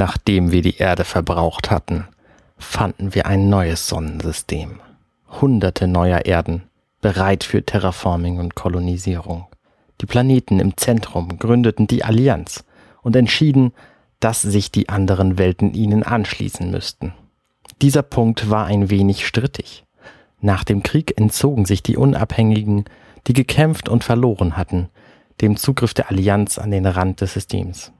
Nachdem wir die Erde verbraucht hatten, fanden wir ein neues Sonnensystem. Hunderte neuer Erden, bereit für Terraforming und Kolonisierung. Die Planeten im Zentrum gründeten die Allianz und entschieden, dass sich die anderen Welten ihnen anschließen müssten. Dieser Punkt war ein wenig strittig. Nach dem Krieg entzogen sich die Unabhängigen, die gekämpft und verloren hatten, dem Zugriff der Allianz an den Rand des Systems.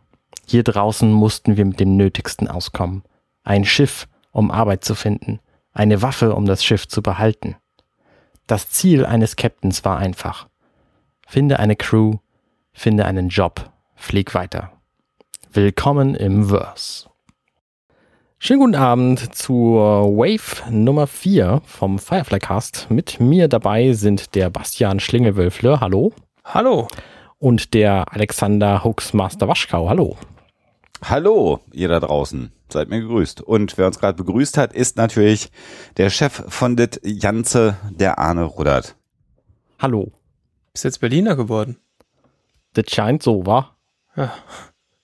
Hier draußen mussten wir mit dem Nötigsten auskommen. Ein Schiff, um Arbeit zu finden, eine Waffe, um das Schiff zu behalten. Das Ziel eines Captains war einfach. Finde eine Crew, finde einen Job, flieg weiter. Willkommen im Verse. Schönen guten Abend zur Wave Nummer 4 vom Firefly Cast. Mit mir dabei sind der Bastian Schlingelwölfle, hallo. Hallo. Und der Alexander Hoaxmaster Waschkau, hallo. Hallo, ihr da draußen. Seid mir gegrüßt. Und wer uns gerade begrüßt hat, ist natürlich der Chef von dit Janze, der Arne Ruddert. Hallo. Bist jetzt Berliner geworden? Das scheint so, wa? Ja.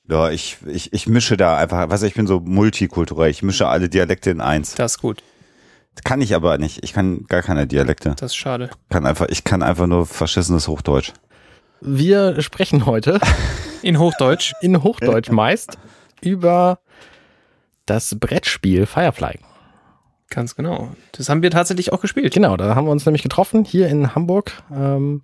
Ja, ich, ich, ich mische da einfach, was ich bin so multikulturell, ich mische alle Dialekte in eins. Das ist gut. Kann ich aber nicht. Ich kann gar keine Dialekte. Das ist schade. Kann einfach, ich kann einfach nur verschissenes Hochdeutsch. Wir sprechen heute in Hochdeutsch. In Hochdeutsch meist über das Brettspiel Firefly. Ganz genau. Das haben wir tatsächlich auch gespielt. Genau, da haben wir uns nämlich getroffen hier in Hamburg. Ähm,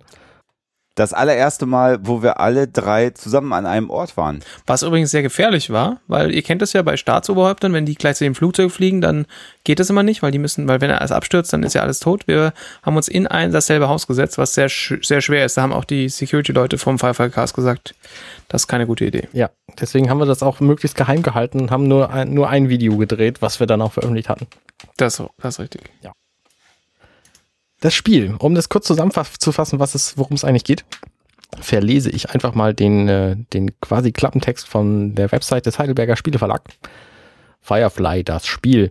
das allererste Mal, wo wir alle drei zusammen an einem Ort waren. Was übrigens sehr gefährlich war, weil ihr kennt es ja bei Staatsoberhäuptern, wenn die gleichzeitig im Flugzeug fliegen, dann geht das immer nicht, weil die müssen, weil wenn er alles abstürzt, dann ist ja alles tot. Wir haben uns in ein dasselbe Haus gesetzt, was sehr, sehr schwer ist. Da haben auch die Security-Leute vom Firefly Cast gesagt, das ist keine gute Idee. Ja, deswegen haben wir das auch möglichst geheim gehalten und haben nur ein, nur ein Video gedreht, was wir dann auch veröffentlicht hatten. Das, das ist richtig. Ja. Das Spiel, um das kurz zusammenzufassen, was es, worum es eigentlich geht, verlese ich einfach mal den, äh, den quasi Klappentext von der Website des Heidelberger Spieleverlag. Firefly, das Spiel,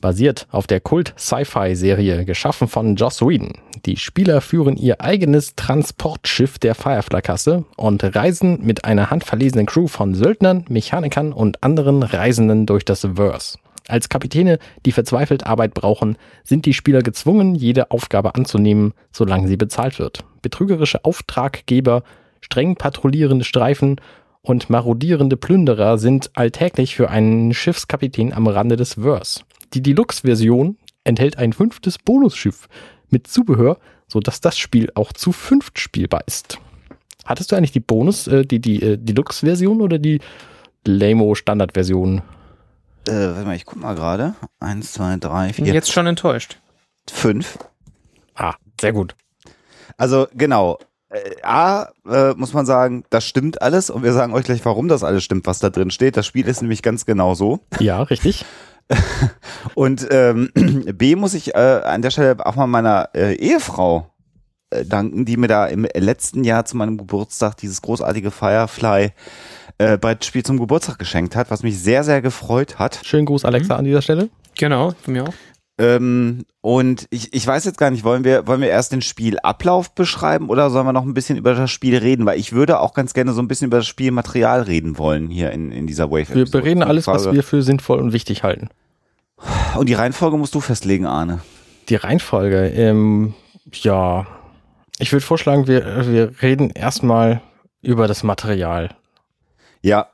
basiert auf der Kult-Sci-Fi-Serie, geschaffen von Joss Whedon. Die Spieler führen ihr eigenes Transportschiff der Firefly-Kasse und reisen mit einer handverlesenen Crew von Söldnern, Mechanikern und anderen Reisenden durch das Verse. Als Kapitäne, die verzweifelt Arbeit brauchen, sind die Spieler gezwungen, jede Aufgabe anzunehmen, solange sie bezahlt wird. Betrügerische Auftraggeber, streng patrouillierende Streifen und marodierende Plünderer sind alltäglich für einen Schiffskapitän am Rande des Verse. Die Deluxe-Version enthält ein fünftes Bonusschiff mit Zubehör, sodass das Spiel auch zu fünft spielbar ist. Hattest du eigentlich die Bonus, äh, die, die äh, Deluxe-Version oder die Lamo-Standard-Version? Äh, warte mal, ich guck mal gerade. Eins, zwei, drei, vier. Jetzt schon enttäuscht. Fünf. Ah, sehr gut. Also genau. Äh, A, äh, muss man sagen, das stimmt alles und wir sagen euch gleich, warum das alles stimmt, was da drin steht. Das Spiel ist nämlich ganz genau so. Ja, richtig. und ähm, B, muss ich äh, an der Stelle auch mal meiner äh, Ehefrau äh, danken, die mir da im letzten Jahr zu meinem Geburtstag dieses großartige Firefly äh, Brettspiel zum Geburtstag geschenkt hat, was mich sehr, sehr gefreut hat. Schönen Gruß, Alexa, mhm. an dieser Stelle. Genau, von mir auch. Ähm, und ich, ich weiß jetzt gar nicht, wollen wir, wollen wir erst den Spielablauf beschreiben oder sollen wir noch ein bisschen über das Spiel reden? Weil ich würde auch ganz gerne so ein bisschen über das Spielmaterial reden wollen hier in, in dieser Wave. Wir bereden alles, was wir für sinnvoll und wichtig halten. Und die Reihenfolge musst du festlegen, Arne. Die Reihenfolge, ähm, ja. Ich würde vorschlagen, wir, wir reden erstmal über das Material. Ja,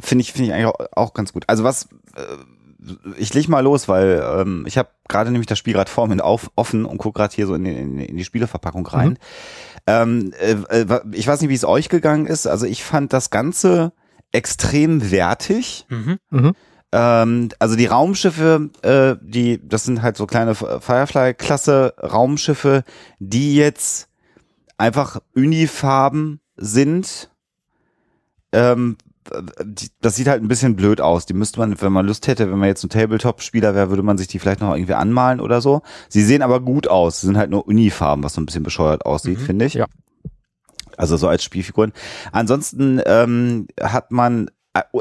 finde ich, finde ich eigentlich auch, auch, ganz gut. Also was, äh, ich leg mal los, weil ähm, ich habe gerade nämlich das Spiel gerade vor mir auf, offen und gucke gerade hier so in, in, in, die Spieleverpackung rein. Mhm. Ähm, äh, äh ich weiß nicht, wie es euch gegangen ist. Also ich fand das Ganze extrem wertig. Mhm. Mhm. Ähm, also die Raumschiffe, äh, die, das sind halt so kleine Firefly-Klasse Raumschiffe, die jetzt einfach Unifarben sind. Ähm, das sieht halt ein bisschen blöd aus. Die müsste man, wenn man Lust hätte, wenn man jetzt ein Tabletop-Spieler wäre, würde man sich die vielleicht noch irgendwie anmalen oder so. Sie sehen aber gut aus. Sie sind halt nur Unifarben, was so ein bisschen bescheuert aussieht, mhm, finde ich. Ja. Also so als Spielfiguren. Ansonsten ähm, hat man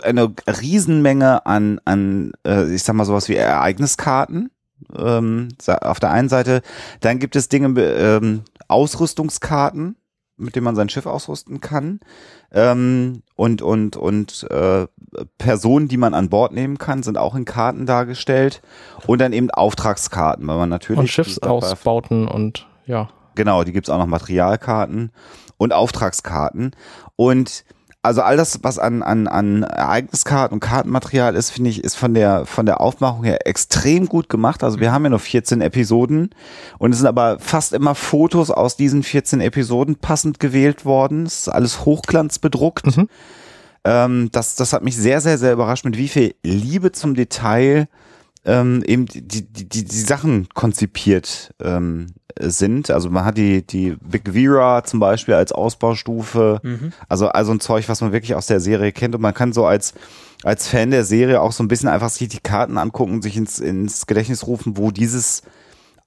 eine Riesenmenge an, an äh, ich sag mal sowas wie Ereigniskarten ähm, auf der einen Seite. Dann gibt es Dinge, ähm, Ausrüstungskarten, mit dem man sein Schiff ausrüsten kann ähm, und und und äh, Personen, die man an Bord nehmen kann, sind auch in Karten dargestellt und dann eben Auftragskarten, weil man natürlich und Schiffsausbauten und ja. Genau, die gibt's auch noch Materialkarten und Auftragskarten und also all das, was an, an, an Ereigniskarten und Kartenmaterial ist, finde ich, ist von der, von der Aufmachung her extrem gut gemacht. Also wir haben ja noch 14 Episoden und es sind aber fast immer Fotos aus diesen 14 Episoden passend gewählt worden. Es ist alles hochglanzbedruckt. Mhm. Ähm, das, das hat mich sehr, sehr, sehr überrascht, mit wie viel Liebe zum Detail ähm, eben die, die, die, die Sachen konzipiert ähm, sind. Also man hat die, die Big Vera zum Beispiel als Ausbaustufe. Mhm. Also, also ein Zeug, was man wirklich aus der Serie kennt. Und man kann so als, als Fan der Serie auch so ein bisschen einfach sich die Karten angucken und sich ins, ins Gedächtnis rufen, wo dieses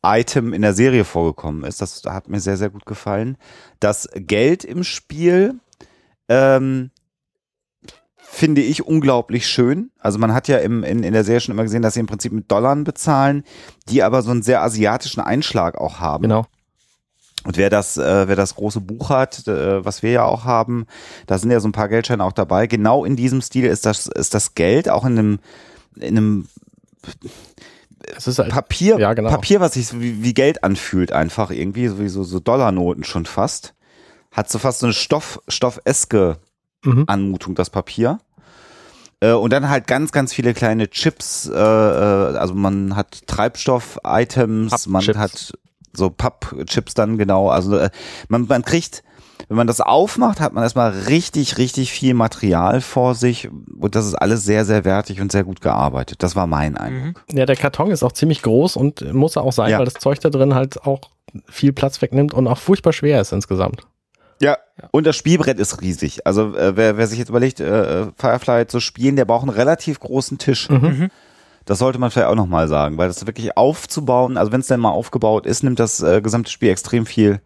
Item in der Serie vorgekommen ist. Das hat mir sehr, sehr gut gefallen. Das Geld im Spiel ähm, finde ich unglaublich schön. Also man hat ja im, in, in der Serie schon immer gesehen, dass sie im Prinzip mit Dollar bezahlen, die aber so einen sehr asiatischen Einschlag auch haben. Genau. Und wer das, äh, wer das große Buch hat, äh, was wir ja auch haben, da sind ja so ein paar Geldscheine auch dabei. Genau in diesem Stil ist das, ist das Geld auch in einem, in einem halt, Papier, ja, genau. Papier, was sich so wie, wie Geld anfühlt, einfach irgendwie, sowieso so Dollarnoten schon fast. Hat so fast so eine Stoff, Stoffeske mhm. Anmutung, das Papier. Äh, und dann halt ganz, ganz viele kleine Chips. Äh, äh also man hat Treibstoff-Items, man hat so Pappchips dann genau. Also äh, man, man kriegt, wenn man das aufmacht, hat man erstmal richtig, richtig viel Material vor sich. Und das ist alles sehr, sehr wertig und sehr gut gearbeitet. Das war mein Eindruck. Ja, der Karton ist auch ziemlich groß und muss auch sein, ja. weil das Zeug da drin halt auch viel Platz wegnimmt und auch furchtbar schwer ist insgesamt. Ja, und das Spielbrett ist riesig. Also äh, wer, wer sich jetzt überlegt, äh, Firefly zu spielen, der braucht einen relativ großen Tisch. Mhm. mhm. Das sollte man vielleicht auch nochmal sagen, weil das wirklich aufzubauen, also wenn es denn mal aufgebaut ist, nimmt das äh, gesamte Spiel extrem viel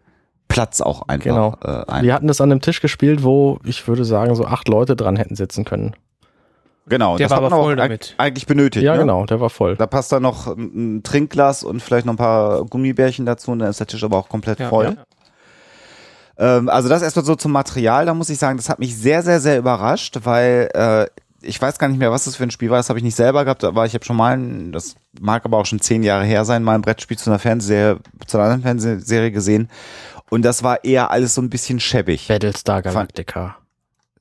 Platz auch einfach genau. äh, ein. Wir hatten das an einem Tisch gespielt, wo ich würde sagen, so acht Leute dran hätten sitzen können. Genau, der das war aber voll damit. eigentlich benötigt. Ja, ne? genau, der war voll. Da passt da noch ein Trinkglas und vielleicht noch ein paar Gummibärchen dazu und dann ist der Tisch aber auch komplett ja, voll. Ja. Ähm, also das erstmal so zum Material, da muss ich sagen, das hat mich sehr, sehr, sehr überrascht, weil äh, ich weiß gar nicht mehr, was das für ein Spiel war, das habe ich nicht selber gehabt, aber ich habe schon mal, ein, das mag aber auch schon zehn Jahre her sein, mal ein Brettspiel zu einer Fernsehserie, zu einer anderen Fernsehserie gesehen und das war eher alles so ein bisschen schäbig. Battlestar Galactica.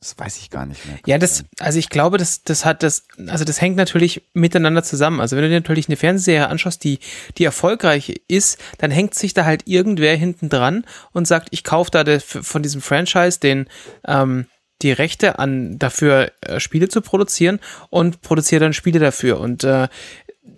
Das weiß ich gar nicht mehr. Ja, das, also ich glaube, das, das hat das, also das hängt natürlich miteinander zusammen. Also wenn du dir natürlich eine Fernsehserie anschaust, die, die erfolgreich ist, dann hängt sich da halt irgendwer hinten dran und sagt, ich kaufe da der, von diesem Franchise den, ähm, die Rechte an dafür äh, Spiele zu produzieren und produziere dann Spiele dafür. Und äh,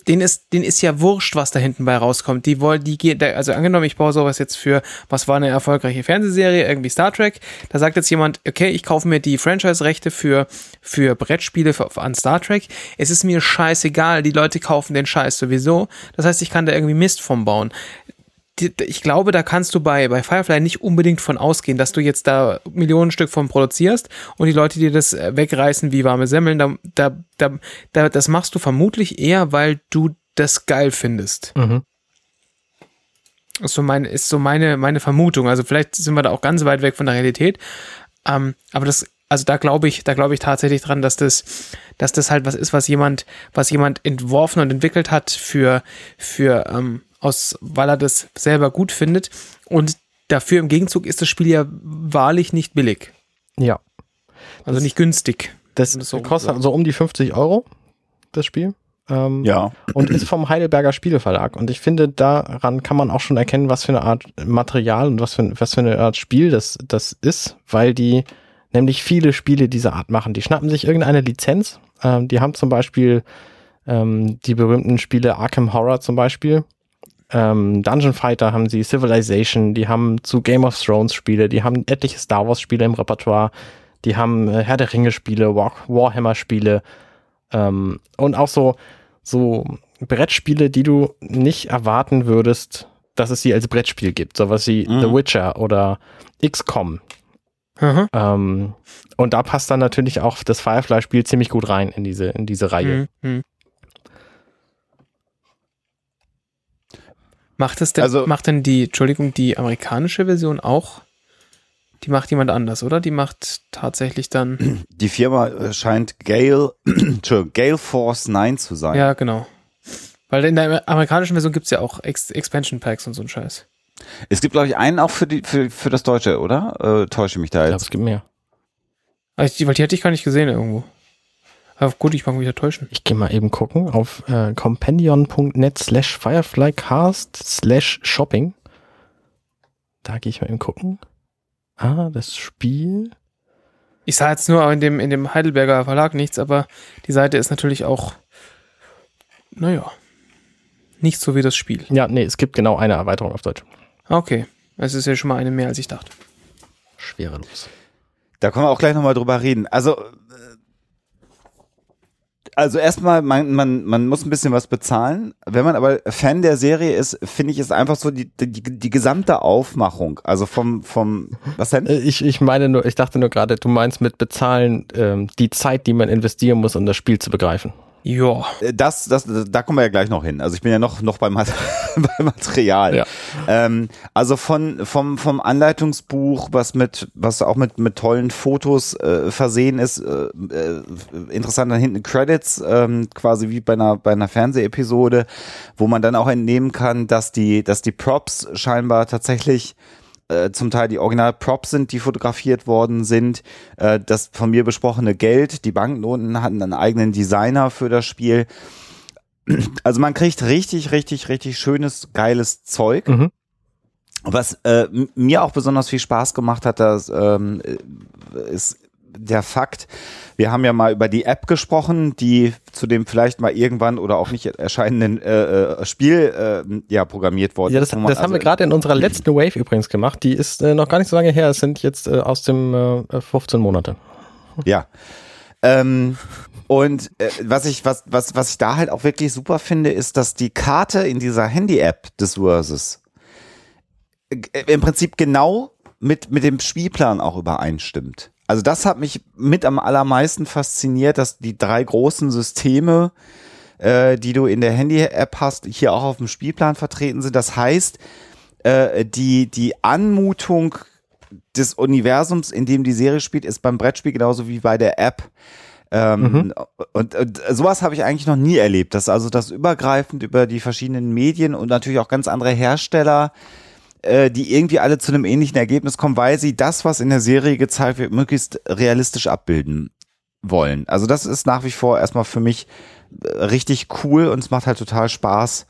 den ist, den ist ja wurscht, was da hinten bei rauskommt. Die wollen, die gehen, also angenommen, ich baue sowas jetzt für, was war eine erfolgreiche Fernsehserie, irgendwie Star Trek. Da sagt jetzt jemand, okay, ich kaufe mir die Franchise-Rechte für, für Brettspiele für, an Star Trek. Es ist mir scheißegal, die Leute kaufen den Scheiß sowieso. Das heißt, ich kann da irgendwie Mist vom bauen ich glaube, da kannst du bei, bei Firefly nicht unbedingt von ausgehen, dass du jetzt da Millionen Stück von produzierst und die Leute dir das äh, wegreißen wie warme Semmeln. Da, da, da, da, das machst du vermutlich eher, weil du das geil findest. Mhm. Ist so, mein, ist so meine, meine Vermutung. Also vielleicht sind wir da auch ganz weit weg von der Realität. Ähm, aber das, also da glaube ich, da glaube ich tatsächlich dran, dass das, dass das halt was ist, was jemand, was jemand entworfen und entwickelt hat für, für, ähm, aus, weil er das selber gut findet. Und dafür im Gegenzug ist das Spiel ja wahrlich nicht billig. Ja. Also das, nicht günstig. Das, das so kostet so um die 50 Euro, das Spiel. Ähm, ja. Und ist vom Heidelberger Spieleverlag. Und ich finde, daran kann man auch schon erkennen, was für eine Art Material und was für, was für eine Art Spiel das, das ist, weil die nämlich viele Spiele dieser Art machen. Die schnappen sich irgendeine Lizenz. Ähm, die haben zum Beispiel ähm, die berühmten Spiele Arkham Horror zum Beispiel ähm, Dungeon Fighter haben sie, Civilization, die haben zu Game of Thrones Spiele, die haben etliche Star Wars Spiele im Repertoire, die haben äh, Herr der Ringe Spiele, War Warhammer Spiele ähm, und auch so, so Brettspiele, die du nicht erwarten würdest, dass es sie als Brettspiel gibt, sowas wie mhm. The Witcher oder XCOM. Mhm. Ähm, und da passt dann natürlich auch das Firefly-Spiel ziemlich gut rein in diese, in diese Reihe. Mhm. Macht es denn, also, macht denn die, Entschuldigung, die amerikanische Version auch Die macht jemand anders, oder? Die macht tatsächlich dann. Die Firma äh, scheint Gale, Gale Force 9 zu sein. Ja, genau. Weil in der amerikanischen Version gibt es ja auch Ex Expansion Packs und so ein Scheiß. Es gibt, glaube ich, einen auch für, die, für, für das Deutsche, oder? Äh, täusche mich da Ich glaube, jetzt. es gibt mehr. Also die, weil die hatte ich gar nicht gesehen irgendwo. Aber gut, ich mag mich ja täuschen. Ich gehe mal eben gucken auf äh, companion.net slash fireflycast slash shopping. Da gehe ich mal eben gucken. Ah, das Spiel. Ich sah jetzt nur in dem, in dem Heidelberger Verlag nichts, aber die Seite ist natürlich auch, naja, nicht so wie das Spiel. Ja, nee, es gibt genau eine Erweiterung auf Deutsch. Okay, es ist ja schon mal eine mehr, als ich dachte. Schwerelos. Da können wir auch gleich nochmal drüber reden. Also, äh, also erstmal, man, man, man muss ein bisschen was bezahlen. Wenn man aber Fan der Serie ist, finde ich es einfach so die, die, die gesamte Aufmachung. Also vom, vom, was denn? Äh, Ich, ich meine nur, ich dachte nur gerade, du meinst mit bezahlen ähm, die Zeit, die man investieren muss, um das Spiel zu begreifen. Ja, Das, das, da kommen wir ja gleich noch hin. Also ich bin ja noch, noch beim, beim Material. Ja. Ähm, also von, vom, vom Anleitungsbuch, was mit, was auch mit, mit tollen Fotos äh, versehen ist, äh, äh, interessant dann hinten Credits, ähm, quasi wie bei einer, bei einer Fernsehepisode, wo man dann auch entnehmen kann, dass die, dass die Props scheinbar tatsächlich äh, zum Teil die Original-Props sind, die fotografiert worden sind. Äh, das von mir besprochene Geld, die Banknoten hatten einen eigenen Designer für das Spiel. Also man kriegt richtig, richtig, richtig schönes, geiles Zeug. Mhm. Was äh, mir auch besonders viel Spaß gemacht hat, das ähm, äh, ist der Fakt, wir haben ja mal über die App gesprochen, die zu dem vielleicht mal irgendwann oder auch nicht erscheinenden äh, äh, Spiel äh, ja programmiert worden Ja, das, ist. wo man das haben wir also- gerade in unserer letzten Wave übrigens gemacht. Die ist äh, noch gar nicht so lange her. Es sind jetzt äh, aus dem äh, 15 Monate. Ja. Ähm, und äh, was ich was was was ich da halt auch wirklich super finde, ist, dass die Karte in dieser Handy-App des Versus äh, im Prinzip genau mit mit dem Spielplan auch übereinstimmt. Also das hat mich mit am allermeisten fasziniert, dass die drei großen Systeme, äh, die du in der Handy-App hast, hier auch auf dem Spielplan vertreten sind. Das heißt, äh, die die Anmutung des Universums, in dem die Serie spielt, ist beim Brettspiel genauso wie bei der App. Ähm, und, und sowas habe ich eigentlich noch nie erlebt, dass also das übergreifend über die verschiedenen Medien und natürlich auch ganz andere Hersteller, äh, die irgendwie alle zu einem ähnlichen Ergebnis kommen, weil sie das, was in der Serie gezeigt wird, möglichst realistisch abbilden wollen. Also das ist nach wie vor erstmal für mich äh, richtig cool und es macht halt total Spaß,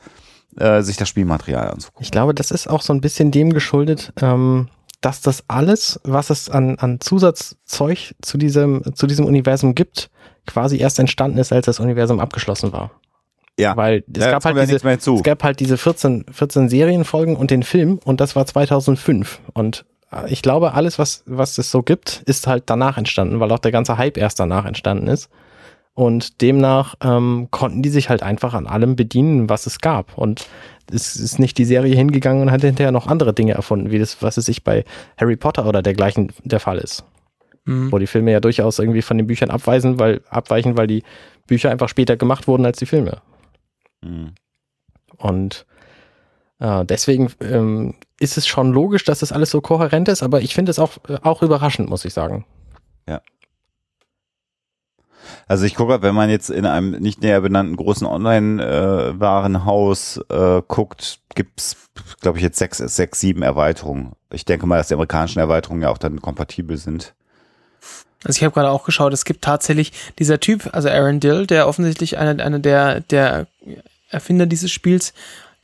äh, sich das Spielmaterial anzugucken. Ich glaube, das ist auch so ein bisschen dem geschuldet, ähm, dass das alles, was es an, an Zusatzzeug zu diesem, zu diesem Universum gibt, quasi erst entstanden ist, als das Universum abgeschlossen war. Ja, Weil es Ja, gab halt diese, es gab halt diese 14, 14 Serienfolgen und den Film und das war 2005 und äh, ich glaube, alles, was, was es so gibt, ist halt danach entstanden, weil auch der ganze Hype erst danach entstanden ist. Und demnach ähm, konnten die sich halt einfach an allem bedienen, was es gab. Und es ist nicht die Serie hingegangen und hat hinterher noch andere Dinge erfunden, wie das, was es sich bei Harry Potter oder dergleichen der Fall ist. Mhm. Wo die Filme ja durchaus irgendwie von den Büchern abweisen, weil, abweichen, weil die Bücher einfach später gemacht wurden als die Filme. Mhm. Und äh, deswegen ähm, ist es schon logisch, dass das alles so kohärent ist, aber ich finde es auch, äh, auch überraschend, muss ich sagen. Also ich gucke, wenn man jetzt in einem nicht näher benannten großen Online-Warenhaus äh, guckt, gibt's, glaube ich, jetzt sechs, sechs, sieben Erweiterungen. Ich denke mal, dass die amerikanischen Erweiterungen ja auch dann kompatibel sind. Also ich habe gerade auch geschaut, es gibt tatsächlich dieser Typ, also Aaron Dill, der offensichtlich einer, einer der, der Erfinder dieses Spiels,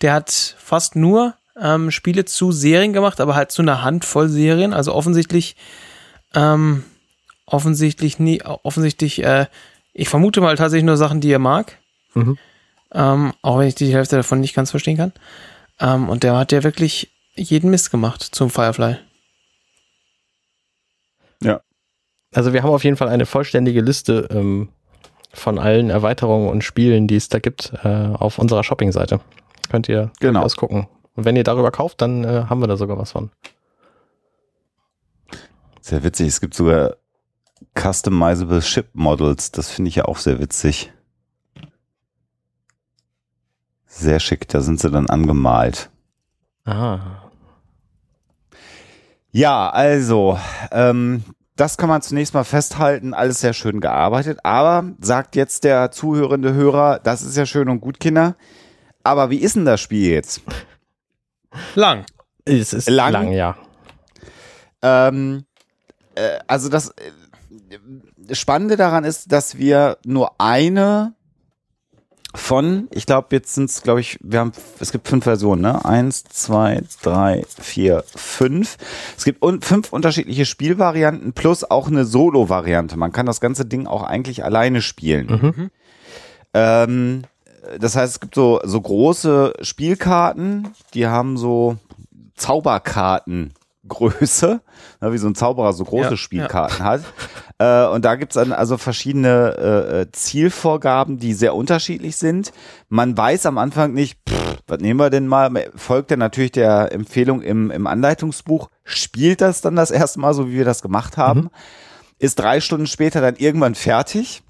der hat fast nur ähm, Spiele zu Serien gemacht, aber halt zu einer Handvoll Serien. Also offensichtlich, ähm, offensichtlich nie, offensichtlich, äh, ich vermute mal tatsächlich nur Sachen, die er mag. Mhm. Ähm, auch wenn ich die Hälfte davon nicht ganz verstehen kann. Ähm, und der hat ja wirklich jeden Mist gemacht zum Firefly. Also wir haben auf jeden Fall eine vollständige Liste ähm, von allen Erweiterungen und Spielen, die es da gibt, äh, auf unserer Shopping-Seite. Könnt ihr Genau. gucken. Und wenn ihr darüber kauft, dann äh, haben wir da sogar was von. Sehr witzig. Es gibt sogar Customizable Ship Models. Das finde ich ja auch sehr witzig. Sehr schick. Da sind sie dann angemalt. Ah. Ja, also, ähm, das kann man zunächst mal festhalten, alles sehr schön gearbeitet, aber sagt jetzt der zuhörende Hörer, das ist ja schön und gut, Kinder, aber wie ist denn das Spiel jetzt? Lang. Es ist Lang? lang, ja. Ähm, äh, also das äh, Spannende daran ist, dass wir nur eine von, ich glaube, jetzt sind es, glaube ich, wir haben, es gibt fünf Versionen, ne? Eins, zwei, drei, vier, fünf. Es gibt un fünf unterschiedliche Spielvarianten plus auch eine Solo-Variante. Man kann das ganze Ding auch eigentlich alleine spielen. Ähm, das heißt, es gibt so, so große Spielkarten, die haben so Zauberkartengröße, ne, wie so ein Zauberer so große Ja, Spielkarten hat. Äh, und da gibt's dann also verschiedene äh, äh, Zielvorgaben, die sehr unterschiedlich sind. Man weiß am Anfang nicht, pff, was nehmen wir denn mal? Folgt er natürlich der Empfehlung im, im Anleitungsbuch, spielt das dann das erste Mal, so wie wir das gemacht haben, ist drei Stunden später dann irgendwann fertig.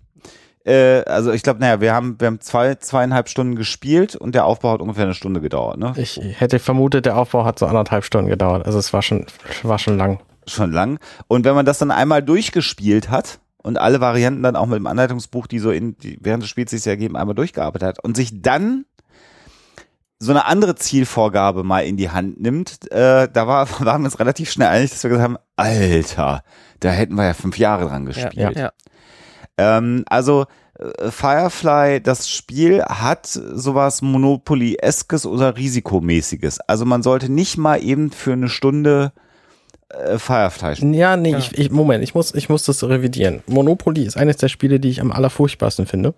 Äh, also ich glaube, naja, wir haben, wir haben zwei, zweieinhalb Stunden gespielt und der Aufbau hat ungefähr eine Stunde gedauert, ne? Ich hätte vermutet, der Aufbau hat so anderthalb Stunden gedauert. Also es war schon, war schon lang. Schon lang. Und wenn man das dann einmal durchgespielt hat und alle Varianten dann auch mit dem Anleitungsbuch, die so in, die während des Spiels sich ergeben, einmal durchgearbeitet hat und sich dann so eine andere Zielvorgabe mal in die Hand nimmt, äh, da war, waren wir uns relativ schnell einig, dass wir gesagt haben, Alter, da hätten wir ja fünf Jahre dran gespielt. Ja, ja. Ähm, also äh, Firefly, das Spiel hat sowas Monopoly-eskes oder Risikomäßiges. Also man sollte nicht mal eben für eine Stunde äh, Firefly spielen. Ja, nee, Ich, ich, Moment, ich muss, ich muss das revidieren. Monopoly ist eines der Spiele, die ich am allerfurchtbarsten finde.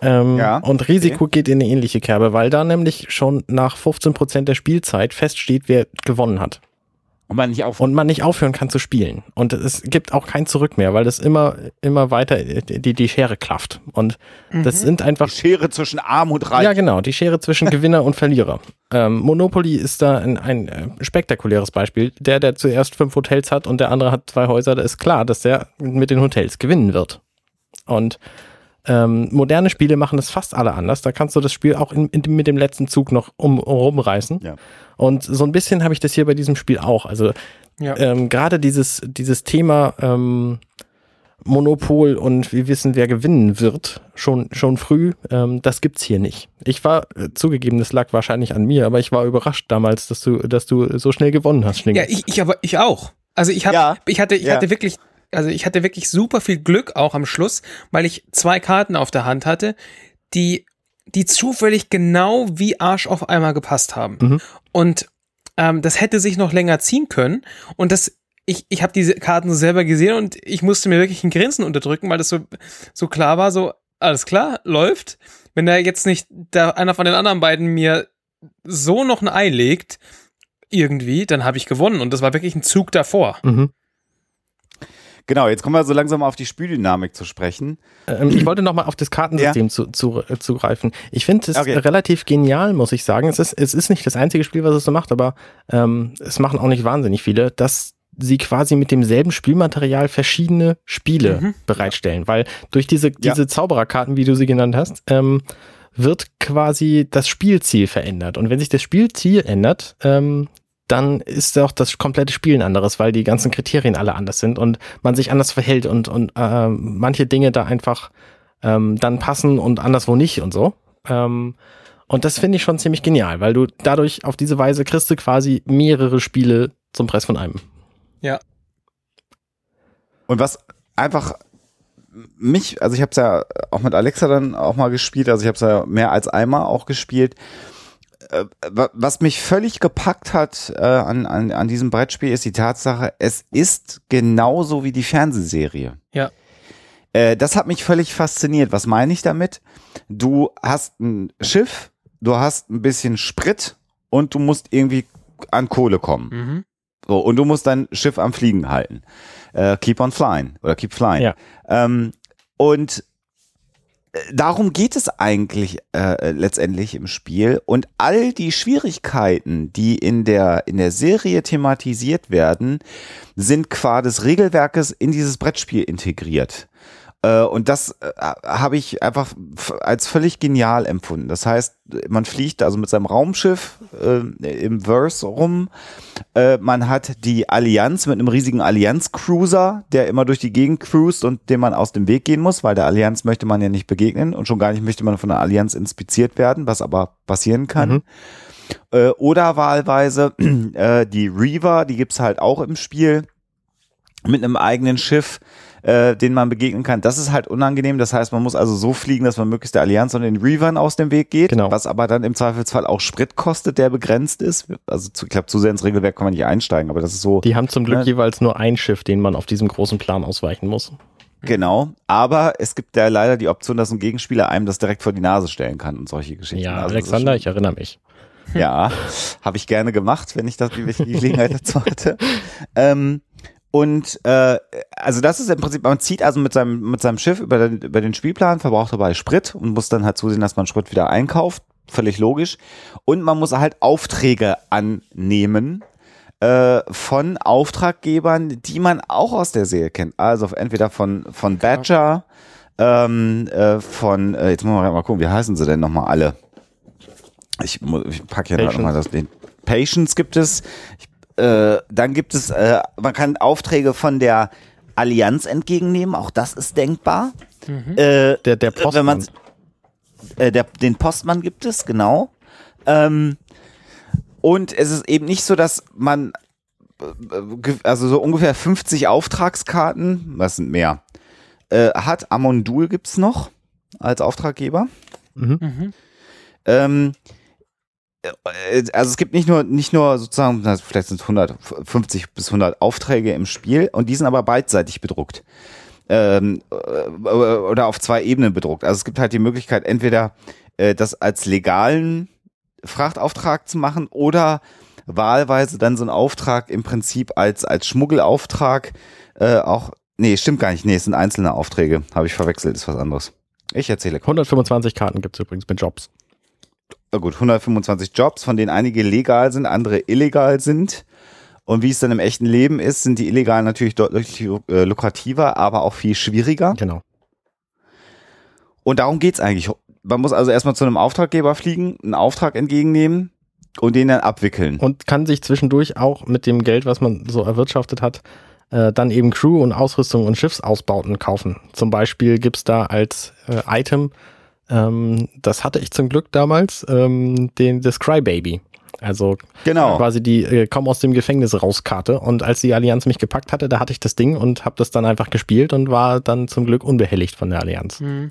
Ähm, Ja, und Risiko geht in eine ähnliche Kerbe, weil da nämlich schon nach 15% der Spielzeit feststeht, wer gewonnen hat. Und man nicht auf Und man nicht aufhören kann zu spielen. Und es gibt auch kein Zurück mehr, weil das immer, immer weiter die, die Schere klafft. Und das sind einfach die Schere zwischen Arm und Reich. ja, genau, die Schere zwischen Gewinner und Verlierer. Ähm, Monopoly ist da ein, ein äh, spektakuläres Beispiel. Der, der zuerst fünf Hotels hat und der andere hat zwei Häuser, da ist klar, dass der mit den Hotels gewinnen wird. Und ähm, moderne Spiele machen das fast alle anders. Da kannst du das Spiel auch in, in, mit dem letzten Zug noch um, rumreißen. Ja. Und so ein bisschen habe ich das hier bei diesem Spiel auch. Also Ja. ähm, gerade dieses, dieses Thema ähm, Monopol und wir wissen, wer gewinnen wird, schon, schon früh, ähm, das gibt's hier nicht. Ich war, äh, zugegeben, das lag wahrscheinlich an mir, aber ich war überrascht damals, dass du, dass du so schnell gewonnen hast, Schlingel. Ja, ich, ich aber ich auch. Also ich hab, Ja, ich hatte, ich ja. hatte wirklich, also ich hatte wirklich super viel Glück auch am Schluss, weil ich zwei Karten auf der Hand hatte, die, die zufällig genau wie Arsch auf einmal gepasst haben. Mhm. Und ähm, das hätte sich noch länger ziehen können. Und das, ich, ich habe diese Karten so selber gesehen und ich musste mir wirklich ein Grinsen unterdrücken, weil das so, so klar war, so, alles klar, läuft. Wenn da jetzt nicht da einer von den anderen beiden mir so noch ein Ei legt, irgendwie, dann habe ich gewonnen. Und das war wirklich ein Zug davor. Mhm. Genau, jetzt kommen wir so langsam auf die Spieldynamik zu sprechen. Ähm, ich wollte nochmal auf das Kartensystem zu, zu, äh, zugreifen. Ich finde es Okay. relativ genial, muss ich sagen. Es ist, es ist nicht das einzige Spiel, was es so macht, aber ähm, es machen auch nicht wahnsinnig viele, dass sie quasi mit demselben Spielmaterial verschiedene Spiele Mhm. bereitstellen. Weil durch diese, diese Zaubererkarten, wie du sie genannt hast, ähm, wird quasi das Spielziel verändert. Und wenn sich das Spielziel ändert, ähm, dann ist auch das komplette Spiel ein anderes, weil die ganzen Kriterien alle anders sind und man sich anders verhält und, und ähm, manche Dinge da einfach ähm, dann passen und anderswo nicht und so. Ähm, und das finde ich schon ziemlich genial, weil du dadurch auf diese Weise kriegst du quasi mehrere Spiele zum Preis von einem. Und was einfach mich, also ich habe es ja auch mit Alexa dann auch mal gespielt, also ich habe es ja mehr als einmal auch gespielt. Äh, wa- Was mich völlig gepackt hat äh, an, an, an diesem Brettspiel ist die Tatsache, es ist genauso wie die Fernsehserie. Ja. Äh, das hat mich völlig fasziniert. Was meine ich damit? Du hast ein Schiff, du hast ein bisschen Sprit und du musst irgendwie an Kohle kommen. Mhm. So, und du musst dein Schiff am Fliegen halten. Äh, keep on flying oder keep flying. Ja. Ähm, und darum geht es eigentlich äh, letztendlich im Spiel. Und all die Schwierigkeiten, die in der, in der Serie thematisiert werden, sind qua des Regelwerkes in dieses Brettspiel integriert. Äh, Und das äh, habe ich einfach als völlig genial empfunden. Das heißt, man fliegt also mit seinem Raumschiff äh, im Verse rum Äh, man hat die Allianz mit einem riesigen Allianz-Cruiser, der immer durch die Gegend cruist und dem man aus dem Weg gehen muss, weil der Allianz möchte man ja nicht begegnen und schon gar nicht möchte man von der Allianz inspiziert werden, was aber passieren kann. Mhm. Äh, oder wahlweise äh, die Reaver, die gibt's halt auch im Spiel mit einem eigenen Schiff, äh, den man begegnen kann. Das ist halt unangenehm. Das heißt, man muss also so fliegen, dass man möglichst der Allianz und den Reavern aus dem Weg geht, Genau. was aber dann im Zweifelsfall auch Sprit kostet, der begrenzt ist. Also zu, ich glaube, zu sehr ins Regelwerk kann man nicht einsteigen, aber das ist so. Die haben zum Glück Ja. jeweils nur ein Schiff, den man auf diesem großen Plan ausweichen muss. Genau, aber es gibt ja leider die Option, dass ein Gegenspieler einem das direkt vor die Nase stellen kann und solche Geschichten. Ja, Also Alexander, ich erinnere mich. Ja, habe ich gerne gemacht, wenn ich das die Gelegenheit dazu hatte. Ähm, und äh, also das ist im Prinzip, man zieht also mit seinem mit seinem Schiff über den, über den Spielplan, verbraucht dabei Sprit und muss dann halt zusehen, dass man Sprit wieder einkauft. Völlig logisch. Und man muss halt Aufträge annehmen äh, von Auftraggebern, die man auch aus der Serie kennt. Also entweder von, von Badger, ähm, äh, von, äh, jetzt müssen wir mal gucken, wie heißen sie denn nochmal alle? Ich, ich packe hier nochmal das. Den Patience gibt es. Ich, äh, dann gibt es, äh, man kann Aufträge von der Allianz entgegennehmen, auch das ist denkbar. Äh, Der, der wenn man Postmann. äh, der, den Postmann gibt es, genau. Ähm, und es ist eben nicht so, dass man äh, also so ungefähr 50 Auftragskarten, was sind mehr, äh, hat. Amondul gibt's noch als Auftraggeber. Mhm. Ähm, äh, also es gibt nicht nur nicht nur sozusagen, vielleicht sind es 150 bis 100 Aufträge im Spiel und die sind aber beidseitig bedruckt ähm, äh, oder auf zwei Ebenen bedruckt. Also es gibt halt die Möglichkeit, entweder äh, das als legalen Frachtauftrag zu machen oder wahlweise dann so einen Auftrag im Prinzip als als Schmuggelauftrag äh, auch. Nee, stimmt gar nicht. Nee, es sind einzelne Aufträge. Habe ich verwechselt, ist was anderes. Ich erzähle 125 Karten gibt es übrigens mit Jobs. Na gut, 125 Jobs, von denen einige legal sind, andere illegal sind. Und wie es dann im echten Leben ist, sind die illegalen natürlich deutlich äh, lukrativer, aber auch viel schwieriger. Genau. Und darum geht's eigentlich. Man muss also erstmal zu einem Auftraggeber fliegen, einen Auftrag entgegennehmen und den dann abwickeln. Und kann sich zwischendurch auch mit dem Geld, was man so erwirtschaftet hat, äh, dann eben Crew und Ausrüstung und Schiffsausbauten kaufen. Zum Beispiel gibt's da als äh, Item, ähm, das hatte ich zum Glück damals, ähm, den, das Crybaby. Also Genau. quasi die äh, komm aus dem Gefängnis raus Karte. Und als die Allianz mich gepackt hatte, da hatte ich das Ding und habe das dann einfach gespielt und war dann zum Glück unbehelligt von der Allianz. Mhm.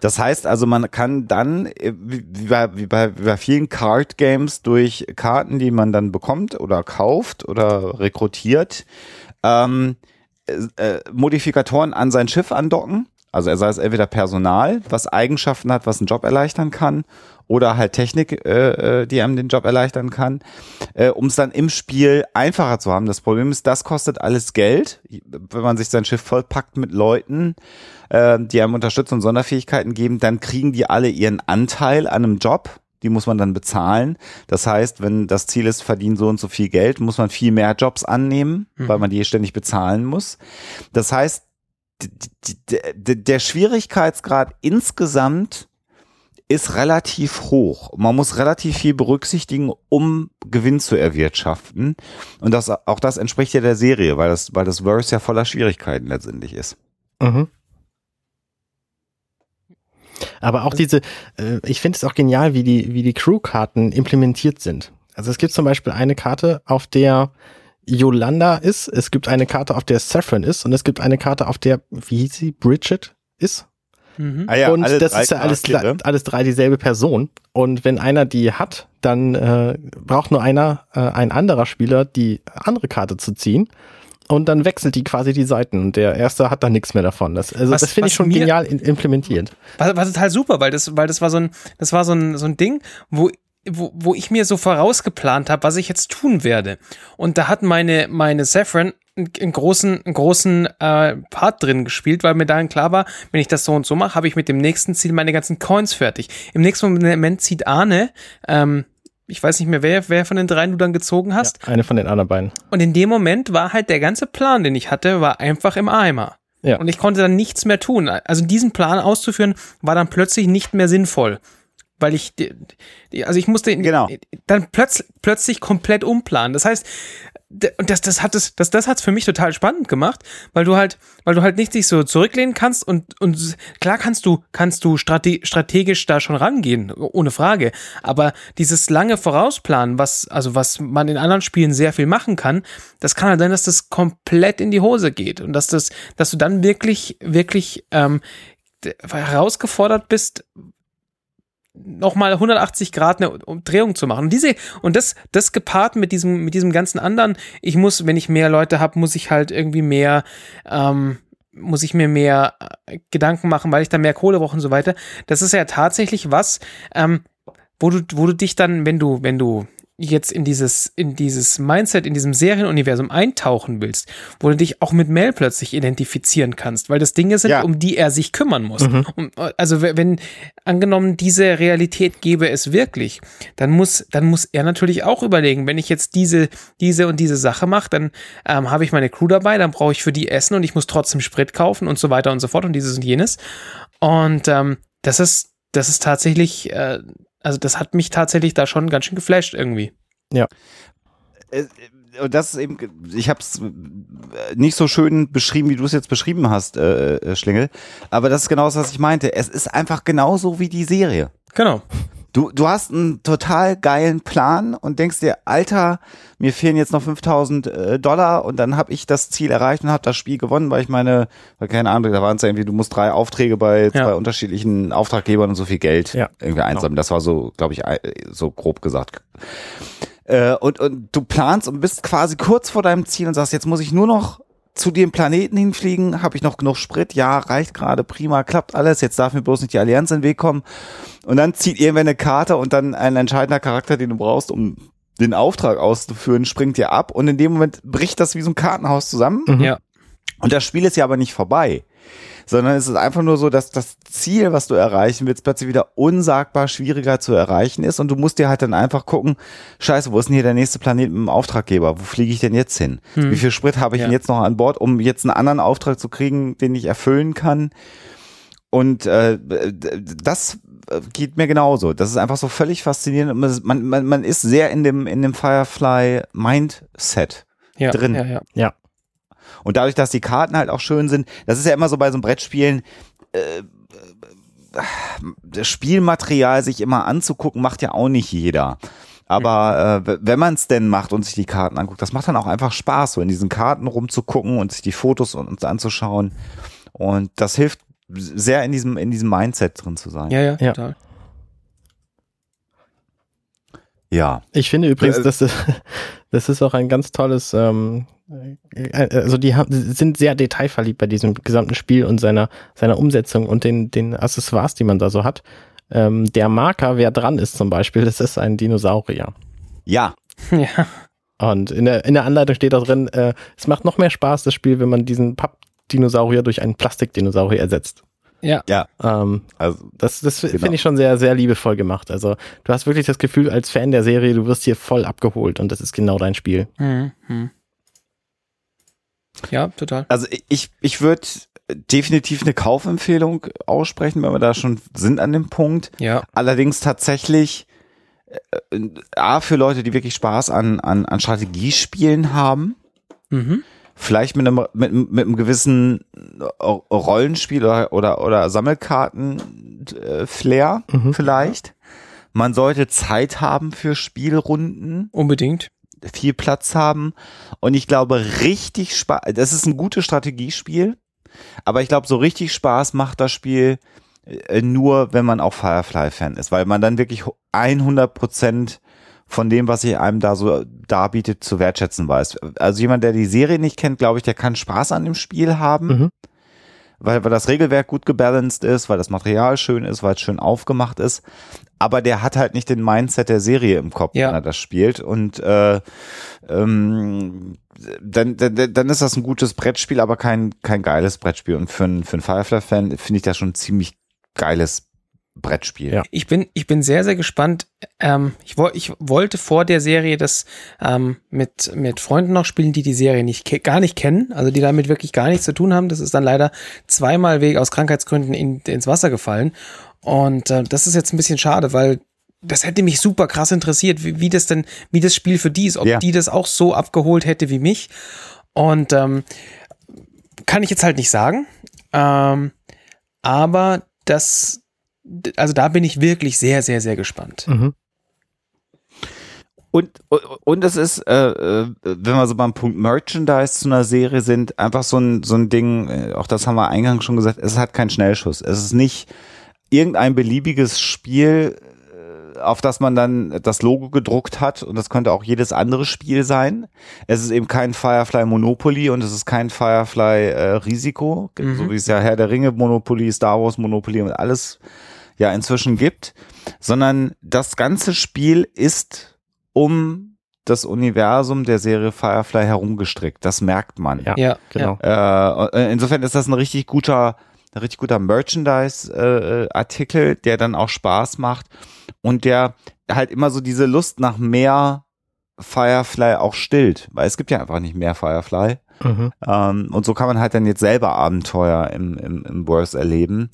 Das heißt also, man kann dann, äh, wie wie bei, wie bei, wie bei vielen Card Games, durch Karten, die man dann bekommt oder kauft oder rekrutiert, ähm, äh, äh, Modifikatoren an sein Schiff andocken. Also er sei es entweder Personal, was Eigenschaften hat, was einen Job erleichtern kann, oder halt Technik, äh, äh, die einem den Job erleichtern kann, äh, um es dann im Spiel einfacher zu haben. Das Problem ist, das kostet alles Geld, wenn man sich sein Schiff vollpackt mit Leuten, äh, die einem unterstützen und Sonderfähigkeiten geben, dann kriegen die alle ihren Anteil an einem Job. Die muss man dann bezahlen. Das heißt, wenn das Ziel ist, verdienen so und so viel Geld, muss man viel mehr Jobs annehmen, weil man die ständig bezahlen muss. Das heißt, der Schwierigkeitsgrad insgesamt ist relativ hoch. Man muss relativ viel berücksichtigen, um Gewinn zu erwirtschaften. Und das, auch das entspricht ja der Serie, weil das, weil das Verse ja voller Schwierigkeiten letztendlich ist. Mhm. Aber auch diese, äh, ich finde es auch genial, wie die, wie die Crew-Karten implementiert sind. Also es gibt zum Beispiel eine Karte, auf der Yolanda ist, es gibt eine Karte, auf der Saffron ist und es gibt eine Karte, auf der, wie hieß sie, Bridget ist. Mhm. Ah ja, und das ist ja alles, alles drei dieselbe Person. Und wenn einer die hat, dann äh, braucht nur einer, äh, ein anderer Spieler, die andere Karte zu ziehen. Und dann wechselt die quasi die Seiten. Und der erste hat dann nichts mehr davon. Das, also Was- das finde ich was schon mir- genial implementiert. War, war total super, weil das, weil das war so ein, das war so ein, so ein Ding, wo, wo, wo ich mir so vorausgeplant habe, was ich jetzt tun werde. Und da hat meine, meine Saffron einen, großen, einen großen äh, Part drin gespielt, weil mir dann klar war, wenn ich das so und so mache, habe ich mit dem nächsten Ziel meine ganzen Coins fertig. Im nächsten Moment zieht Arne, ähm, ich weiß nicht mehr, wer, wer von den dreien du dann gezogen hast. Eine von den anderen beiden. Und in dem Moment war halt der ganze Plan, den ich hatte, war einfach im Eimer. Ja. Und ich konnte dann nichts mehr tun. Also diesen Plan auszuführen, war dann plötzlich nicht mehr sinnvoll. Weil ich, also ich musste Genau. dann plötzlich, plötzlich komplett umplanen. Das heißt, und das, das hat es, das, das hat's für mich total spannend gemacht, weil du halt, weil du halt nicht dich so zurücklehnen kannst und, und klar kannst du, kannst du strate, strategisch da schon rangehen, ohne Frage. Aber dieses lange Vorausplanen, was, also was man in anderen Spielen sehr viel machen kann, das kann halt sein, dass das komplett in die Hose geht und dass das, dass du dann wirklich, wirklich, ähm, herausgefordert bist, nochmal 180 Grad eine Umdrehung zu machen. Und diese, und das, das gepaart mit diesem, mit diesem ganzen anderen, ich muss, wenn ich mehr Leute habe, muss ich halt irgendwie mehr, ähm, muss ich mir mehr äh, Gedanken machen, weil ich da mehr Kohle brauche und so weiter. Das ist ja tatsächlich was, ähm, wo du, wo du dich dann, wenn du, wenn du jetzt in dieses, in dieses Mindset, in diesem Serienuniversum eintauchen willst, wo du dich auch mit Mel plötzlich identifizieren kannst, weil das Dinge sind, Ja. um die er sich kümmern muss. Um, also wenn, wenn angenommen diese Realität gäbe es wirklich, dann muss, dann muss er natürlich auch überlegen, wenn ich jetzt diese, diese und diese Sache mache, dann ähm, habe ich meine Crew dabei, dann brauche ich für die Essen und ich muss trotzdem Sprit kaufen und so weiter und so fort und dieses und jenes. Und ähm, das ist, das ist tatsächlich, äh, also das hat mich tatsächlich da schon ganz schön geflasht irgendwie. Äh, Und das ist eben, ich habe es nicht so schön beschrieben, wie du es jetzt beschrieben hast, äh, äh, Schlingel. Aber das ist genau das, was ich meinte. Es ist einfach genauso wie die Serie. Genau. Du, du hast einen total geilen Plan und denkst dir, Alter, mir fehlen jetzt noch 5000 äh, Dollar und dann habe ich das Ziel erreicht und habe das Spiel gewonnen, weil ich meine, weil keine Ahnung, da waren es ja irgendwie, du musst drei Aufträge bei zwei unterschiedlichen Auftraggebern und so viel Geld Ja, irgendwie einsammeln. Das war so, glaube ich, so grob gesagt. Äh, und, und du planst und bist quasi kurz vor deinem Ziel und sagst, jetzt muss ich nur noch zu dem Planeten hinfliegen, habe ich noch genug Sprit? Ja, reicht gerade, prima, klappt alles. Jetzt darf mir bloß nicht die Allianz in den Weg kommen. Und dann zieht irgendwer eine Karte und dann ein entscheidender Charakter, den du brauchst, um den Auftrag auszuführen, springt dir ab und in dem Moment bricht das wie so ein Kartenhaus zusammen. Ja. Und das Spiel ist ja aber nicht vorbei, sondern es ist einfach nur so, dass das Ziel, was du erreichen willst, plötzlich wieder unsagbar schwieriger zu erreichen ist und du musst dir halt dann einfach gucken, scheiße, wo ist denn hier der nächste Planet mit dem Auftraggeber? Wo fliege ich denn jetzt hin? Wie viel Sprit habe ich Ja. denn jetzt noch an Bord, um jetzt einen anderen Auftrag zu kriegen, den ich erfüllen kann? Und äh, das geht mir genauso. Das ist einfach so völlig faszinierend. Man, man, man ist sehr in dem, in dem Firefly Mindset Ja. drin. Ja, ja. Ja. Und dadurch, dass die Karten halt auch schön sind, das ist ja immer so bei so einem Brettspielen, äh, das Spielmaterial sich immer anzugucken, macht ja auch nicht jeder. Aber äh, wenn man es denn macht und sich die Karten anguckt, das macht dann auch einfach Spaß, so in diesen Karten rumzugucken und sich die Fotos und uns anzuschauen. Und das hilft sehr in diesem, in diesem Mindset drin zu sein. Ja, ja, Ja. total. Ja. Ich finde übrigens, Äh, das ist, das ist auch ein ganz tolles, ähm, äh, also die haben, sind sehr detailverliebt bei diesem gesamten Spiel und seiner, seiner Umsetzung und den, den Accessoires, die man da so hat. Ähm, der Marker, wer dran ist zum Beispiel, das ist ein Dinosaurier. Ja. Ja. Und in der, in der Anleitung steht da drin, äh, es macht noch mehr Spaß, das Spiel, wenn man diesen Pappdinosaurier durch einen Plastikdinosaurier ersetzt. Ja. Ja. Ähm, Also, das das Genau. finde ich schon sehr, sehr liebevoll gemacht. Also du hast wirklich das Gefühl, als Fan der Serie, du wirst hier voll abgeholt und das ist genau dein Spiel. Mhm. mhm. Ja, total. also ich, ich würde definitiv eine Kaufempfehlung aussprechen, wenn wir da schon sind an dem Punkt. Ja. Allerdings tatsächlich äh, A, für Leute, die wirklich Spaß an, an, an Strategiespielen haben, Mhm. Vielleicht mit einem, mit, mit einem gewissen äh, Rollenspiel oder, oder, oder Sammelkarten-Flair Mhm. vielleicht. Man sollte Zeit haben für Spielrunden, Unbedingt. viel Platz haben und ich glaube richtig Spaß, das ist ein gutes Strategiespiel, aber ich glaube so richtig Spaß macht das Spiel äh, nur, wenn man auch Firefly-Fan ist, weil man dann wirklich 100 Prozent von dem, was sich einem da so darbietet, zu wertschätzen weiß. Also jemand, der die Serie nicht kennt, glaube ich, der kann Spaß an dem Spiel haben, Mhm. weil, weil das Regelwerk gut gebalanced ist, weil das Material schön ist, weil es schön aufgemacht ist. Aber der hat halt nicht den Mindset der Serie im Kopf, Ja. wenn er das spielt. Und äh, ähm, dann, dann, dann ist das ein gutes Brettspiel, aber kein, kein geiles Brettspiel. Und für einen, für einen Firefly-Fan finde ich das schon ein ziemlich geiles Brettspiel. Ja. Ich bin, ich bin sehr, sehr gespannt. Ähm, ich, woll, ich wollte vor der Serie das ähm, mit, mit Freunden noch spielen, die die Serie nicht gar nicht kennen, also die damit wirklich gar nichts zu tun haben. Das ist dann leider zweimal wegen aus Krankheitsgründen in, ins Wasser gefallen. Und äh, das ist jetzt ein bisschen schade, weil das hätte mich super krass interessiert, wie, wie das denn, wie das Spiel für die ist, ob Ja. die das auch so abgeholt hätte wie mich. Und ähm, kann ich jetzt halt nicht sagen. Ähm, aber das, also da bin ich wirklich sehr, sehr, sehr gespannt. Mhm. Und, und es ist, äh, äh, wenn wir so beim Punkt Merchandise zu einer Serie sind, einfach so ein, so ein Ding, äh, auch das haben wir eingangs schon gesagt, es hat keinen Schnellschuss. Es ist nicht irgendein beliebiges Spiel, auf das man dann das Logo gedruckt hat und das könnte auch jedes andere Spiel sein. Es ist eben kein Firefly Monopoly und es ist kein Firefly äh, Risiko, Mhm. so wie es ja Herr der Ringe Monopoly, Star Wars Monopoly und alles ja inzwischen gibt, sondern das ganze Spiel ist um das Universum der Serie Firefly herumgestrickt. Das merkt man. Ja, Ja, genau. Äh, insofern ist das ein richtig guter, ein richtig guter Merchandise-Artikel, der dann auch Spaß macht und der halt immer so diese Lust nach mehr Firefly auch stillt, weil es gibt ja einfach nicht mehr Firefly. Mhm. Ähm, und so kann man halt dann jetzt selber Abenteuer im, im, im Worth erleben.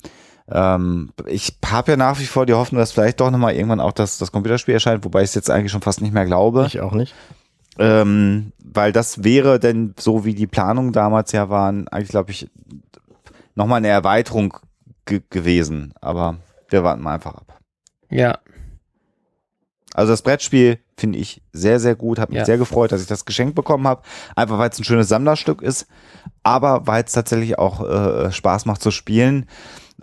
Ähm, ich habe ja nach wie vor die Hoffnung, dass vielleicht doch nochmal irgendwann auch das, das Computerspiel erscheint, wobei ich es jetzt eigentlich schon fast nicht mehr glaube. Ich auch nicht. Ähm, weil das wäre denn, so wie die Planungen damals ja waren, eigentlich glaube ich, nochmal eine Erweiterung ge gewesen. Aber wir warten mal einfach ab. ja. Also das Brettspiel finde ich sehr, sehr gut. Hat mich Ja. sehr gefreut, dass ich das geschenkt bekommen habe. Einfach weil es ein schönes Sammlerstück ist, aber weil es tatsächlich auch äh, Spaß macht zu spielen.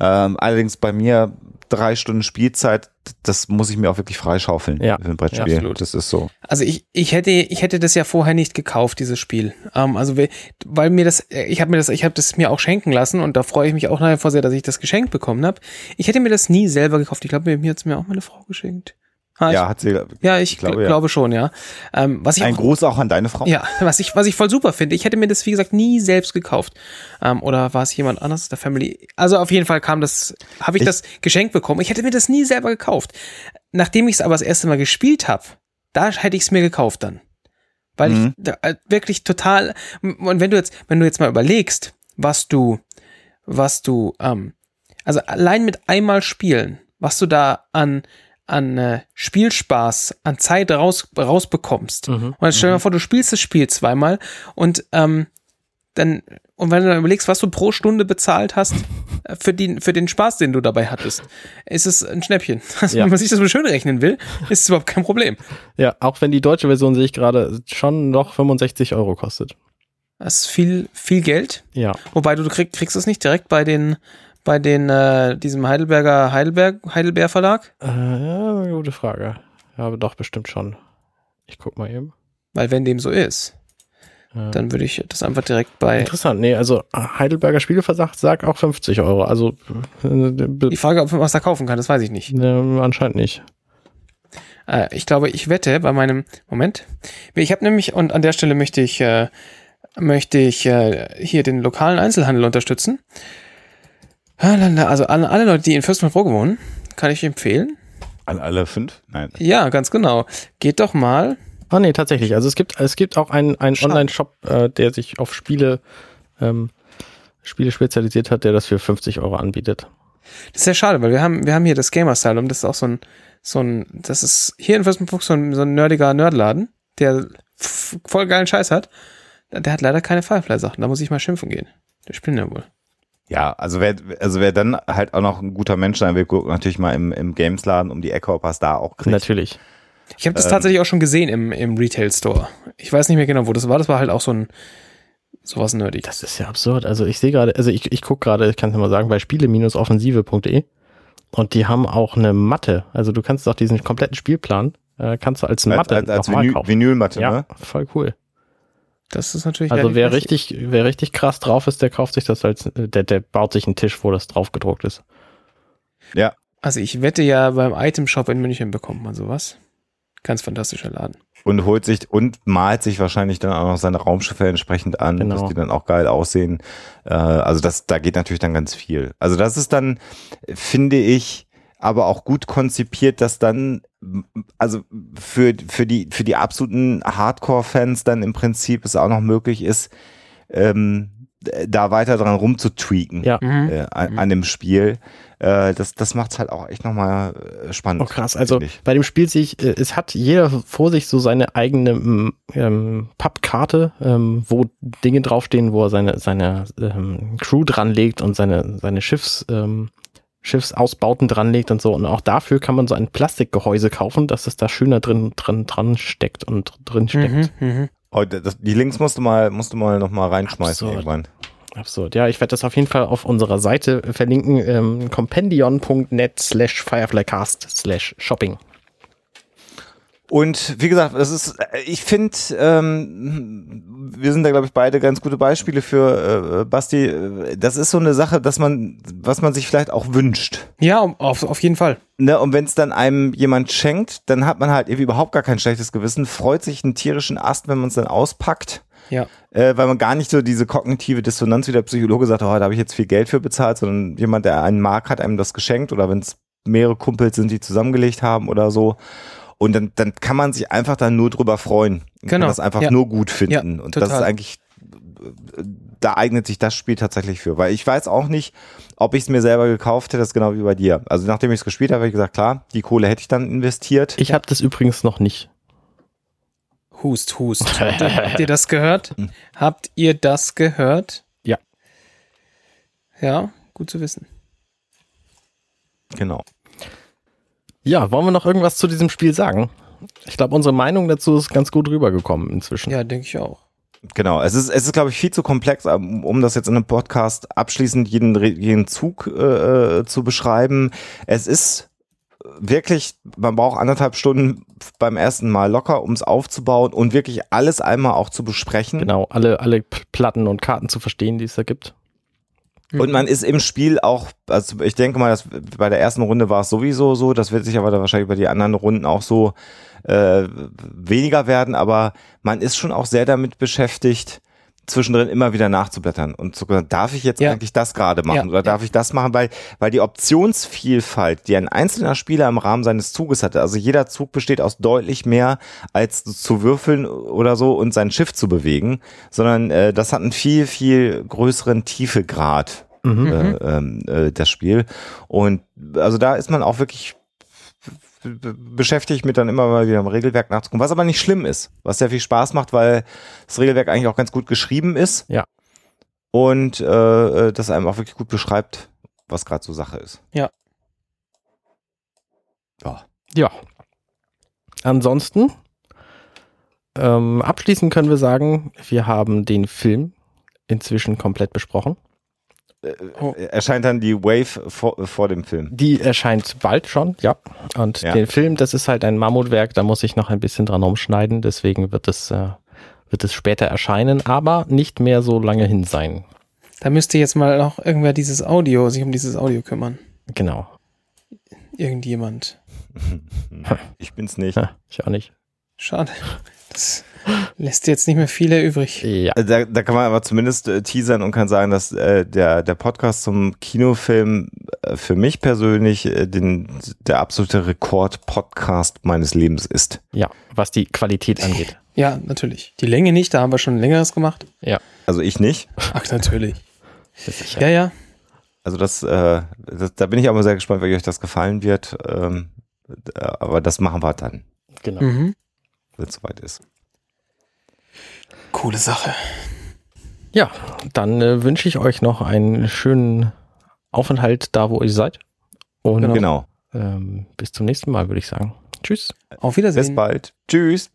Ähm, allerdings bei mir drei Stunden Spielzeit, das muss ich mir auch wirklich freischaufeln Ja. für ein Brettspiel. Ja, absolut. das ist so. Also ich, ich hätte ich hätte das ja vorher nicht gekauft dieses Spiel. Ähm, also we- weil mir das ich habe mir das ich habe das mir auch schenken lassen und da freue ich mich auch nachher vor sehr, dass ich das geschenkt bekommen habe. Ich hätte mir das nie selber gekauft. Ich glaube mir hat es mir auch meine Frau geschenkt. Ah, Ja, ich, hat sie. ja, ich, glaube, glaube, ja. schon, ja. Ähm, was ich Ein auch, Gruß auch an deine Frau. ja, was ich was ich voll super finde. Ich hätte mir das wie gesagt nie selbst gekauft. Ähm, oder war es jemand anderes aus der Family? Also auf jeden Fall kam das habe ich, Ich- das geschenkt bekommen. Ich hätte mir das nie selber gekauft. Nachdem ich es aber das erste Mal gespielt habe, da hätte ich es mir gekauft dann. Weil Mhm. ich da, äh, wirklich total, und wenn du jetzt, wenn du jetzt mal überlegst, was du, was du, ähm, also allein mit einmal spielen, was du da an, an äh, Spielspaß, an Zeit raus, rausbekommst. Mhm. Und jetzt stell dir mal vor, du spielst das Spiel zweimal und ähm, dann, und wenn du dann überlegst, was du pro Stunde bezahlt hast äh, für, die, für den Spaß, den du dabei hattest, ist es ein Schnäppchen. Also, Ja. Wenn man sich das mal schön rechnen will, ist es überhaupt kein Problem. Ja, auch wenn die deutsche Version sehe ich gerade schon noch 65 Euro kostet. Das ist viel, viel Geld. Ja. Wobei du krieg, kriegst es nicht direkt bei den, bei den, äh, diesem Heidelberger Heidelberg, Heidelbeer Verlag. Äh, ja, gute Frage. Ja, aber doch bestimmt schon. Ich guck mal eben. Weil wenn dem so ist, Äh, dann würde ich das einfach direkt bei. Interessant. Nee, also Heidelberger Spieleversagt sagt auch 50 Euro. Also äh, Die Frage, ob man was da kaufen kann, das weiß ich nicht. äh, anscheinend nicht. Äh, ich glaube, ich wette bei meinem Moment. Ich habe nämlich, und an der Stelle möchte ich, äh, möchte ich äh, hier den lokalen Einzelhandel unterstützen. Also an alle Leute, die in Fürstenfeldbruck wohnen, kann ich empfehlen. An alle fünf? Nein. Ja, ganz genau. Geht doch mal. Ah, nee, tatsächlich. Also es gibt, es gibt auch einen, einen. Online-Shop, äh, der sich auf Spiele, ähm, Spiele spezialisiert hat, der das für 50 Euro anbietet. Das ist sehr schade, weil wir haben, wir haben hier das Gamer Style das ist auch so ein, so ein, das ist hier in Fürstenfeldbruck so ein, so ein nerdiger Nerdladen, der voll geilen Scheiß hat. Der hat leider keine Firefly-Sachen, da muss ich mal schimpfen gehen. Der spielt ja wohl. Ja, also wer, also wer dann halt auch noch ein guter Mensch sein will, guckt natürlich mal im, im Gamesladen um die Ecke, ob er es da auch kriegt. Natürlich. Ich habe das Ähm. tatsächlich auch schon gesehen im, im Retail Store. Ich weiß nicht mehr genau, wo das war. Das war halt auch so ein sowas nerdig. Das ist ja absurd. Also ich sehe gerade, also ich, ich gucke gerade, ich kann es mal sagen, bei spiele-offensive.de und die haben auch eine Matte. Also du kannst auch diesen kompletten Spielplan, äh, kannst du als als, Matte als, als nochmal Vinyl, kaufen. Vinylmatte, ja, ne? voll cool. Das ist natürlich. Also wer richtig, wer richtig krass drauf ist, der kauft sich das als, äh, der, der baut sich einen Tisch, wo das drauf gedruckt ist. Ja. Also ich wette ja, beim Item Shop in München bekommt man sowas. Ganz fantastischer Laden. Und holt sich und malt sich wahrscheinlich dann auch noch seine Raumschiffe entsprechend an, Genau. dass die dann auch geil aussehen. Äh, also das, da geht natürlich dann ganz viel. Also das ist dann, finde ich, aber auch gut konzipiert, dass dann, also für, für, die, für die absoluten Hardcore-Fans dann im Prinzip es auch noch möglich ist, ähm, da weiter dran rumzutweaken Ja. Mhm. äh, an, an dem Spiel. Äh, das das macht es halt auch echt nochmal äh, spannend. Oh krass, also ich. bei dem Spiel sehe ich, äh, es hat jeder vor sich so seine eigene ähm, ähm, Pappkarte, ähm, wo Dinge draufstehen, wo er seine, seine ähm, Crew dranlegt und seine, seine Schiffs, ähm, Schiffsausbauten dranlegt und so. Und auch dafür kann man so ein Plastikgehäuse kaufen, dass es da schöner drin, drin, dran steckt und drin steckt. Mhm. Mhm. Oh, das, die Links musst du mal, musst du mal noch mal reinschmeißen Absurd. irgendwann. Absurd. Ja, ich werde das auf jeden Fall auf unserer Seite verlinken, ähm, compendion.net slash fireflycast slash shopping. Und wie gesagt, es ist, äh, ich finde, ähm, wir sind da, glaube ich, beide ganz gute Beispiele für äh, Basti. Äh, Das ist so eine Sache, dass man, was man sich vielleicht auch wünscht. Ja, auf, auf jeden Fall. Ne, und wenn es dann einem jemand schenkt, dann hat man halt irgendwie überhaupt gar kein schlechtes Gewissen, freut sich einen tierischen Ast, wenn man es dann auspackt, Ja. äh, weil man gar nicht so diese kognitive Dissonanz, wie der Psychologe sagt, oh, da habe ich jetzt viel Geld für bezahlt, sondern jemand, der einen mag, hat einem das geschenkt oder wenn es mehrere Kumpels sind, die zusammengelegt haben oder so. Und dann, dann kann man sich einfach dann nur drüber freuen. Und Genau, Kann das einfach ja. nur gut finden. Ja, und das ist total. eigentlich, da eignet sich das Spiel tatsächlich für. Weil ich weiß auch nicht, ob ich es mir selber gekauft hätte, das ist genau wie bei dir. Also nachdem ich es gespielt habe, habe ich gesagt, klar, die Kohle hätte ich dann investiert. Ich habe das übrigens noch nicht. Hust, hust. Habt ihr das gehört? Habt ihr das gehört? Ja. Ja, gut zu wissen. Genau. Ja, wollen wir noch irgendwas zu diesem Spiel sagen? Ich glaube, unsere Meinung dazu ist ganz gut rübergekommen inzwischen. Ja, denke ich auch. Genau, es ist, es ist, glaube ich, viel zu komplex, um um das jetzt in einem Podcast abschließend jeden, jeden Zug äh, äh, zu beschreiben. Es ist wirklich, man braucht anderthalb Stunden beim ersten Mal locker, um es aufzubauen und wirklich alles einmal auch zu besprechen. Genau, alle, alle Platten und Karten zu verstehen, die es da gibt. Und man ist im Spiel auch, also ich denke mal, dass bei der ersten Runde war es sowieso so, das wird sich aber dann wahrscheinlich bei den anderen Runden auch so äh, weniger werden, aber man ist schon auch sehr damit beschäftigt, zwischendrin immer wieder nachzublättern und zu sagen, darf ich jetzt Ja. eigentlich das gerade machen Ja, oder darf ich das machen, weil, weil die Optionsvielfalt, die ein einzelner Spieler im Rahmen seines Zuges hatte, also jeder Zug besteht aus deutlich mehr als zu würfeln oder so und sein Schiff zu bewegen, sondern äh, das hat einen viel, viel größeren Tiefegrad, Mhm. äh, ähm, äh, das Spiel. Und also da ist man auch wirklich b- b- beschäftigt mit dann immer mal wieder im Regelwerk nachzugucken, was aber nicht schlimm ist, was sehr viel Spaß macht, weil das Regelwerk eigentlich auch ganz gut geschrieben ist. Ja. Und äh, das einem auch wirklich gut beschreibt, was gerade so Sache ist. Ja. Ja. Ja. Ansonsten, ähm, abschließend können wir sagen, wir haben den Film inzwischen komplett besprochen. Oh. Äh, Erscheint dann die Wave vor, vor dem Film. Die erscheint bald schon, ja. Und Ja. den Film, das ist halt ein Mammutwerk, da muss ich noch ein bisschen dran umschneiden, deswegen wird es, äh, wird es später erscheinen, aber nicht mehr so lange hin sein. Da müsste jetzt mal noch irgendwer dieses Audio, sich um dieses Audio kümmern. Genau. Irgendjemand. Ich bin's nicht. Ich auch nicht. Schade. Das lässt jetzt nicht mehr viele übrig. Ja. Also Da, da kann man aber zumindest äh, teasern und kann sagen, dass äh, der, der Podcast zum Kinofilm äh, für mich persönlich äh, den, der absolute Rekord-Podcast meines Lebens ist. Ja, was die Qualität angeht. Ja, natürlich. Die Länge nicht, da haben wir schon längeres gemacht. Ja. Also ich nicht. Ach, natürlich. Ja, ja. Also das, äh, das da bin ich aber sehr gespannt, wie euch das gefallen wird. Ähm, äh, aber das machen wir dann, Genau. Mhm. wenn es soweit ist. Coole Sache. Ja, dann äh, wünsche ich euch noch einen schönen Aufenthalt da, wo ihr seid. Und Genau. Genau. ähm, bis zum nächsten Mal, würde ich sagen. Tschüss. Auf Bis Wiedersehen. bald. Tschüss.